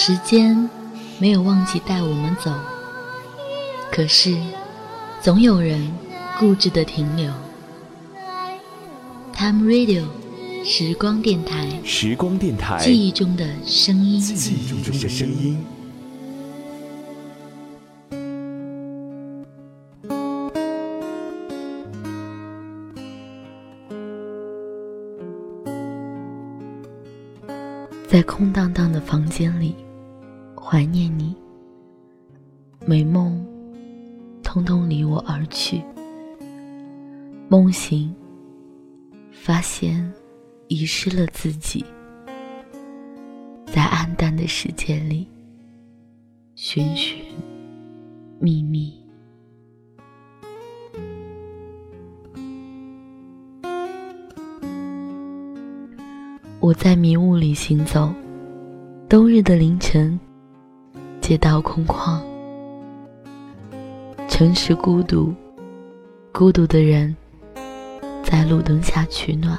时间没有忘记带我们走，可是总有人固执的停留。Time Radio，时光电台，时光电台，记忆中的声音，记忆中的声音。在空荡荡的房间里，怀念你。美梦，通通离我而去。梦醒，发现遗失了自己，在暗淡的世界里，寻寻觅觅。我在迷雾里行走，冬日的凌晨，街道空旷，城市孤独，孤独的人在路灯下取暖，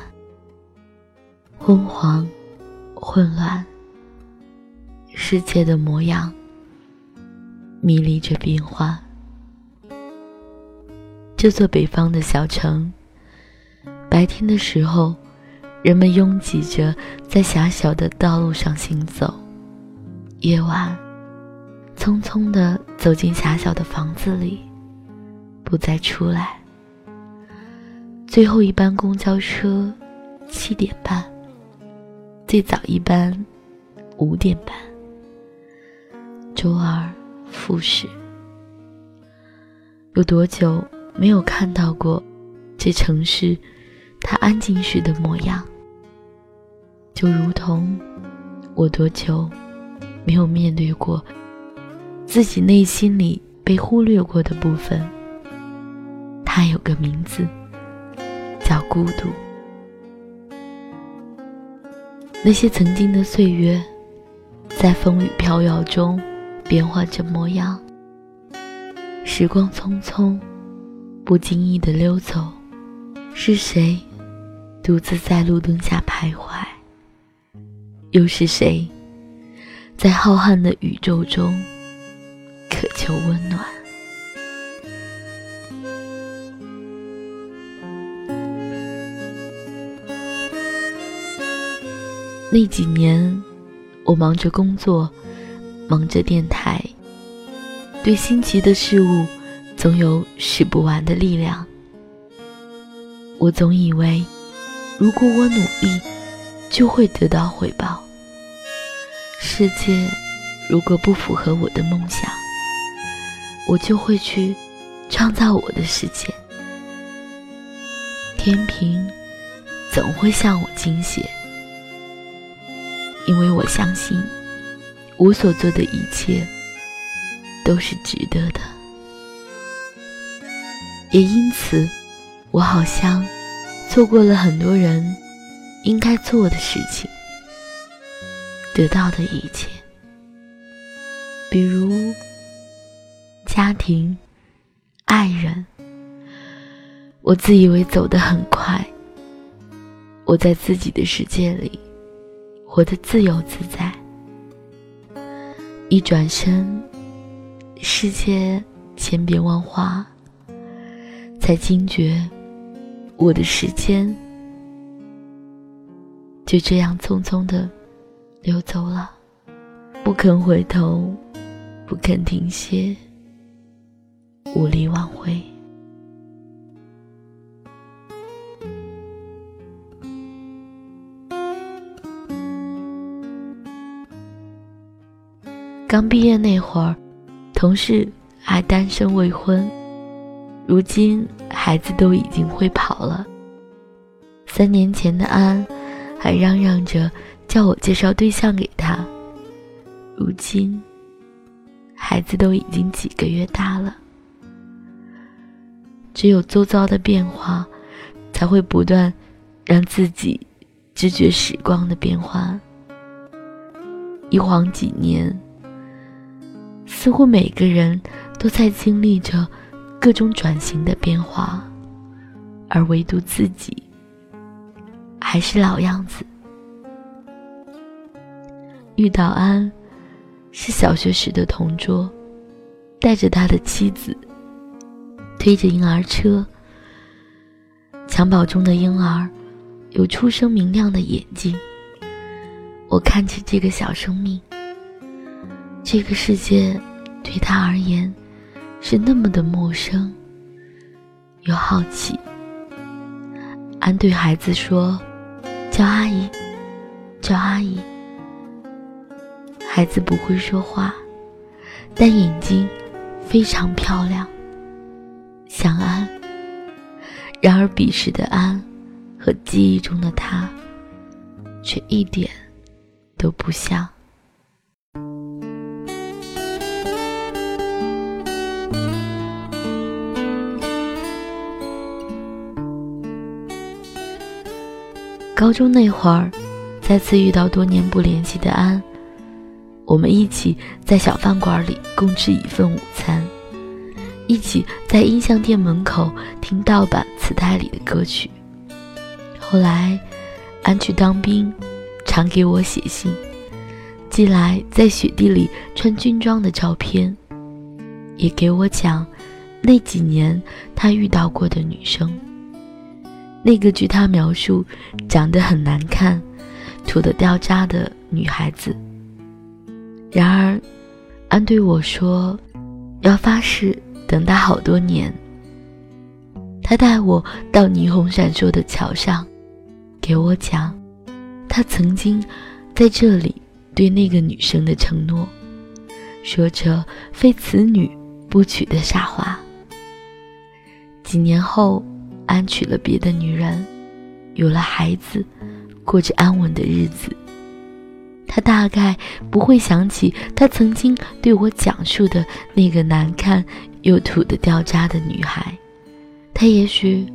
昏黄，混乱，世界的模样迷离着变化。这座北方的小城，白天的时候。人们拥挤着在狭小的道路上行走，夜晚，匆匆地走进狭小的房子里，不再出来。最后一班公交车七点半，最早一班五点半。周而复始，有多久没有看到过这城市？它安静时的模样，就如同我多久没有面对过自己内心里被忽略过的部分。它有个名字，叫孤独。那些曾经的岁月，在风雨飘摇中变化着模样。时光匆匆，不经意的溜走，是谁？独自在路灯下徘徊，又是谁在浩瀚的宇宙中求温暖？那几年，我忙着工作，忙着电台，对新奇的事物总有使不完的力量。我总以为。如果我努力，就会得到回报。世界如果不符合我的梦想，我就会去创造我的世界。天平总会向我倾斜，因为我相信我所做的一切都是值得的。也因此，我好像。错过了很多人应该做的事情，得到的一切，比如家庭、爱人。我自以为走得很快，我在自己的世界里活得自由自在。一转身，世界千变万化，才惊觉。我的时间就这样匆匆的流走了，不肯回头，不肯停歇，无力挽回。刚毕业那会儿，同事还单身未婚。如今孩子都已经会跑了。三年前的安，还嚷嚷着叫我介绍对象给他。如今，孩子都已经几个月大了。只有周遭的变化，才会不断让自己知觉时光的变化。一晃几年，似乎每个人都在经历着。各种转型的变化，而唯独自己还是老样子。遇到安，是小学时的同桌，带着他的妻子，推着婴儿车。襁褓中的婴儿有出生明亮的眼睛。我看着这个小生命，这个世界对他而言是那么的陌生又好奇。安对孩子说：“叫阿姨，叫阿姨。”孩子不会说话，但眼睛非常漂亮，像安。然而，彼时的安和记忆中的他，却一点都不像。高中那会儿，再次遇到多年不联系的安，我们一起在小饭馆里共吃一份午餐。一起在音像店门口听盗版磁带里的歌曲。后来，安去当兵，常给我写信，寄来在雪地里穿军装的照片，也给我讲那几年他遇到过的女生。那个据他描述长得很难看、土得掉渣的女孩子。然而，安对我说，要发誓。等他好多年，他带我到霓虹闪烁的桥上，给我讲他曾经在这里对那个女生的承诺，说着非此女不娶的傻话。几年后，安娶了别的女人，有了孩子，过着安稳的日子。他大概不会想起他曾经对我讲述的那个难看。又土的掉渣的女孩，她也许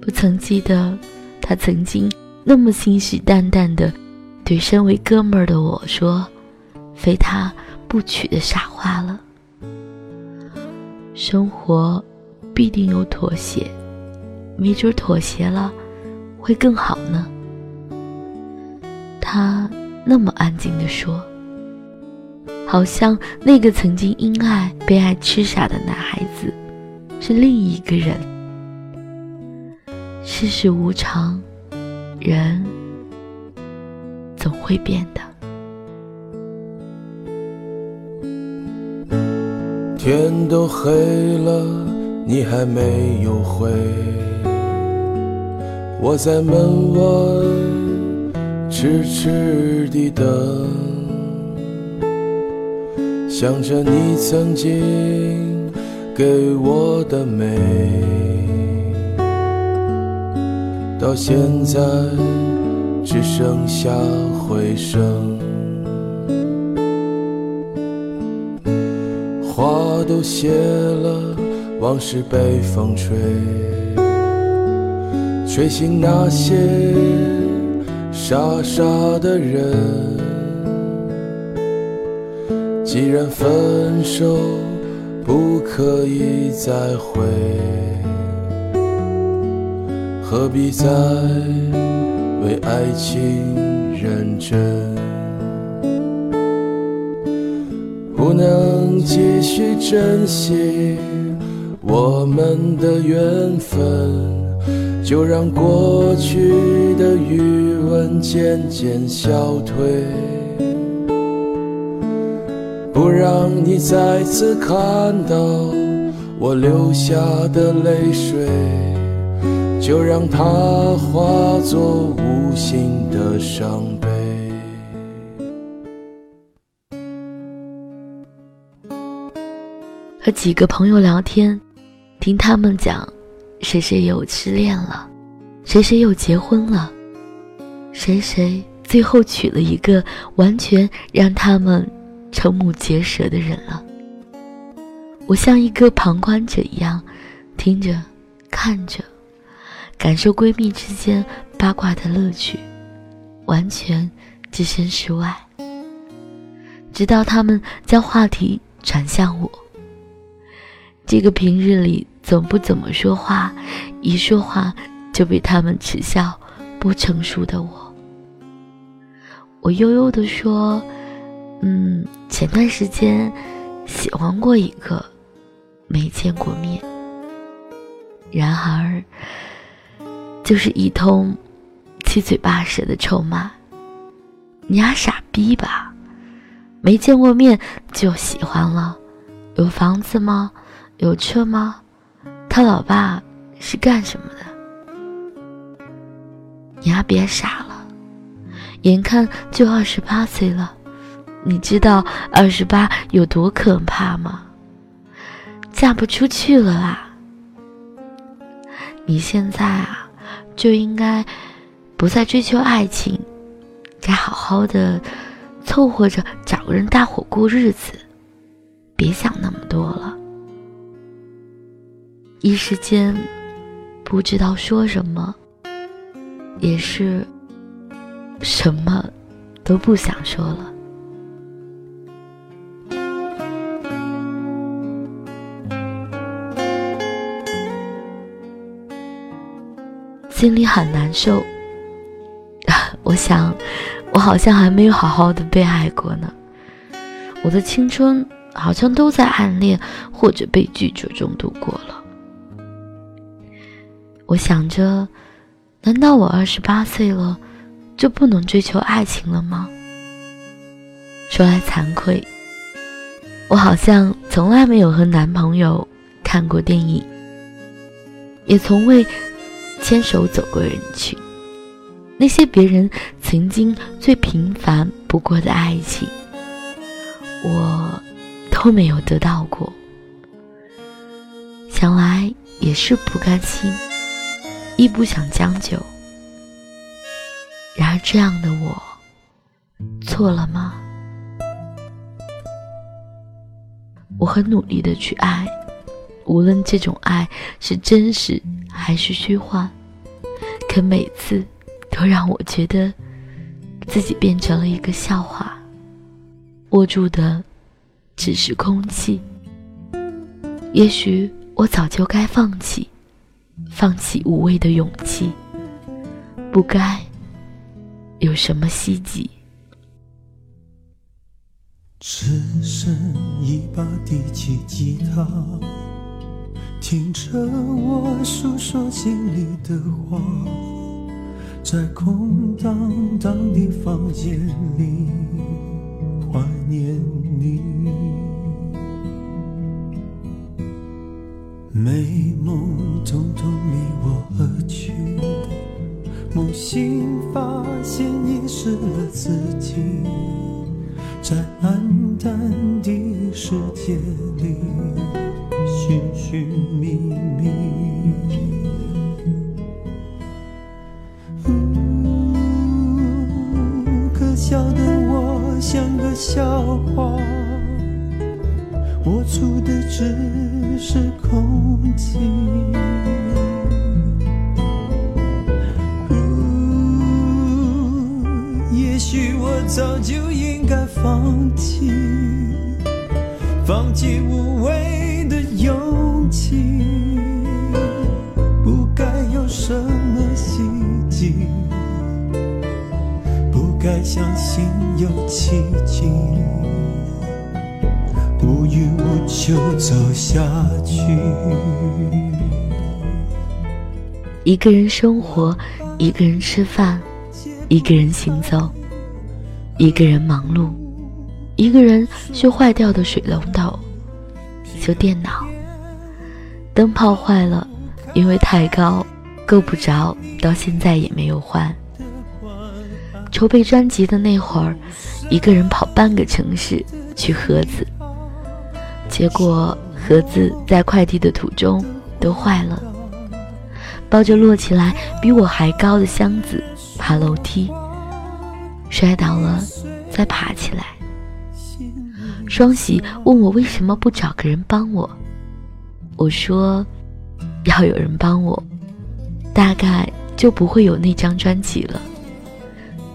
不曾记得，她曾经那么信誓旦旦的对身为哥们儿的我说：“非他不娶的傻话了。”生活必定有妥协，没准妥协了会更好呢。他那么安静的说。好像那个曾经因爱被爱痴傻的男孩子，是另一个人。世事无常，人总会变的。天都黑了，你还没有回，我在门外痴痴地等。想着你曾经给我的美，到现在只剩下回声。花都谢了，往事被风吹，吹醒那些傻傻的人。既然分手不可以再会，何必再为爱情认真？不能继续珍惜我们的缘分，就让过去的余温渐渐消退。不让你再次看到我流下的泪水，就让它化作无形的伤悲。和几个朋友聊天，听他们讲，谁谁又失恋了，谁谁又结婚了，谁谁最后娶了一个完全让他们。瞠目结舌的人了。我像一个旁观者一样，听着，看着，感受闺蜜之间八卦的乐趣，完全置身事外。直到他们将话题转向我，这个平日里总不怎么说话，一说话就被他们耻笑不成熟的我，我悠悠地说。嗯，前段时间喜欢过一个，没见过面，然而就是一通七嘴八舌的臭骂。你丫傻逼吧？没见过面就喜欢了？有房子吗？有车吗？他老爸是干什么的？你丫别傻了，眼看就二十八岁了。你知道二十八有多可怕吗？嫁不出去了啦！你现在啊，就应该不再追求爱情，该好好的凑合着找个人搭伙过日子，别想那么多了。一时间不知道说什么，也是什么都不想说了。心里很难受，我想，我好像还没有好好的被爱过呢。我的青春好像都在暗恋或者被拒绝中度过了。我想着，难道我二十八岁了就不能追求爱情了吗？说来惭愧，我好像从来没有和男朋友看过电影，也从未。牵手走过人群，那些别人曾经最平凡不过的爱情，我都没有得到过。想来也是不甘心，亦不想将就。然而这样的我，错了吗？我很努力的去爱，无论这种爱是真实。还是虚幻，可每次都让我觉得自己变成了一个笑话。握住的只是空气。也许我早就该放弃，放弃无谓的勇气，不该有什么希冀。只剩一把低起吉他。听着我诉说心里的话，在空荡荡的房间里怀念你。美梦统统离我而去，梦醒发现遗失了自己，在暗淡的世界里。寻觅觅，可笑的我像个笑话，我出的只是空气。也许我早就应该放弃，放弃无谓。的勇气，不该有什么希冀，不该相信有奇迹，无欲无求走下去。一个人生活，一个人吃饭，一个人行走，一个人忙碌，一个人修坏掉的水龙头。修电脑，灯泡坏了，因为太高，够不着，到现在也没有换。筹备专辑的那会儿，一个人跑半个城市取盒子，结果盒子在快递的途中都坏了。抱着摞起来比我还高的箱子爬楼梯，摔倒了，再爬起来。双喜问我为什么不找个人帮我，我说，要有人帮我，大概就不会有那张专辑了。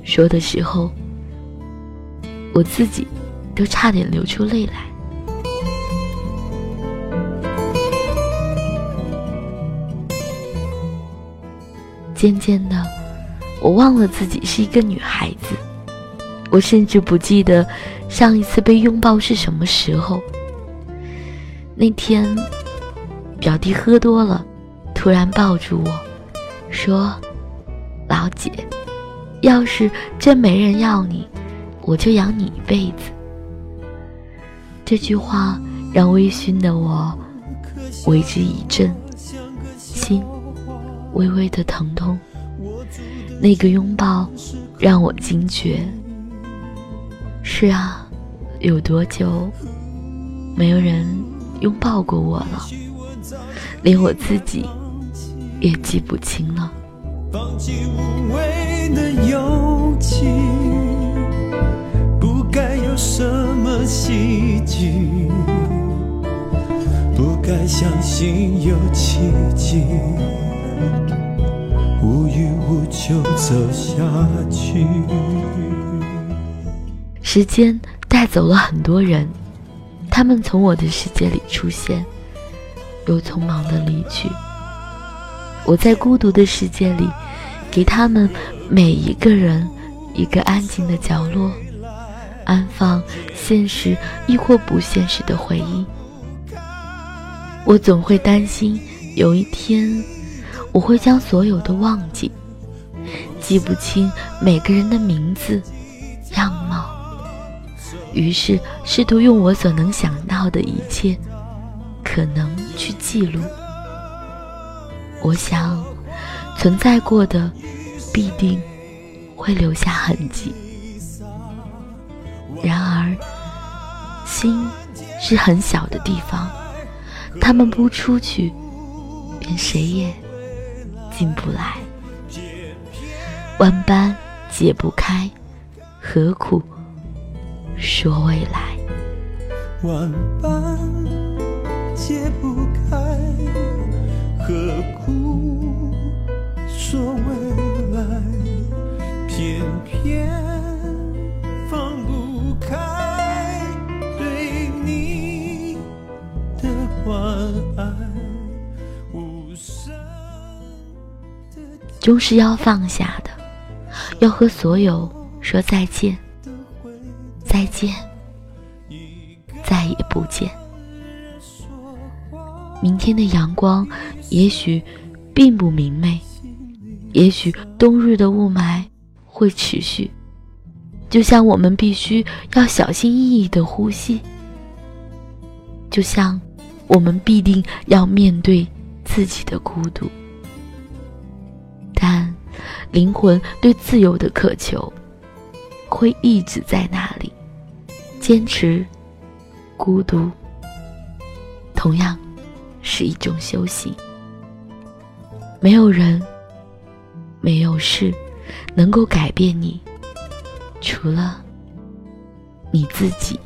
说的时候，我自己都差点流出泪来。渐渐的，我忘了自己是一个女孩子，我甚至不记得。上一次被拥抱是什么时候。那天，表弟喝多了，突然抱住我，说：“老姐，要是真没人要你，我就养你一辈子。”这句话让微醺的我为之一振，心微微的疼痛。那个拥抱让我惊觉。是啊，有多久没有人？拥抱过我了，连我自己也记不清了。放弃无谓的勇气，不该有什么希冀，不该相信有奇迹，无欲无求走下去。时间带走了很多人。他们从我的世界里出现，又匆忙的离去。我在孤独的世界里，给他们每一个人一个安静的角落，安放现实亦或不现实的回忆。我总会担心有一天，我会将所有都忘记，记不清每个人的名字、于是，试图用我所能想到的一切可能去记录。我想，存在过的必定会留下痕迹。然而，心是很小的地方，他们不出去，便谁也进不来。万般解不开，何苦？说未来，万般解不开，何苦说未来？偏偏放不开对你的关爱，无声的，终是要放下的，要和所有说再见。再见，再也不见。明天的阳光也许并不明媚，也许冬日的雾霾会持续，就像我们必须要小心翼翼的呼吸，就像我们必定要面对自己的孤独。但灵魂对自由的渴求会一直在那里。坚持，孤独，同样是一种修行。没有人，没有事，能够改变你，除了你自己。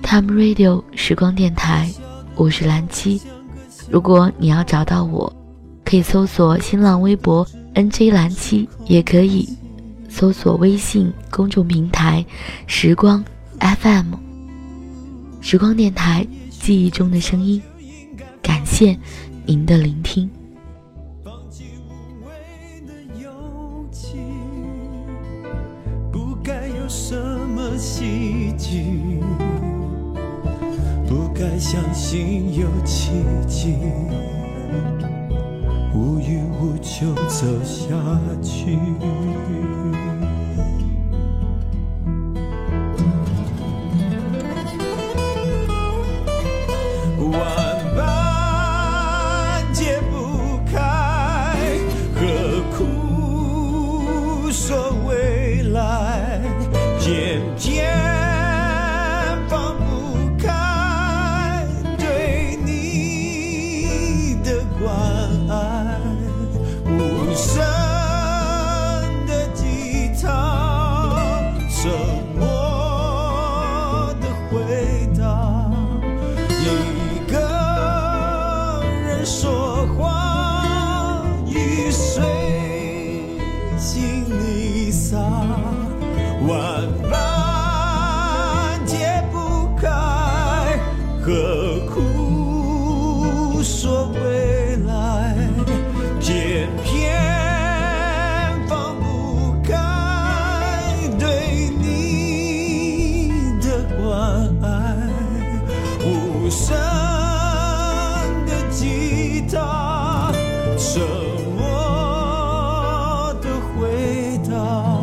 Time Radio 时光电台，我是蓝七。如果你要找到我，可以搜索新浪微博 “nj 蓝七”，也可以搜索微信公众平台“时光 FM”。时光电台，记忆中的声音。感谢您的聆听。什么希冀。该相信有奇迹，无欲无求走下去。Oh.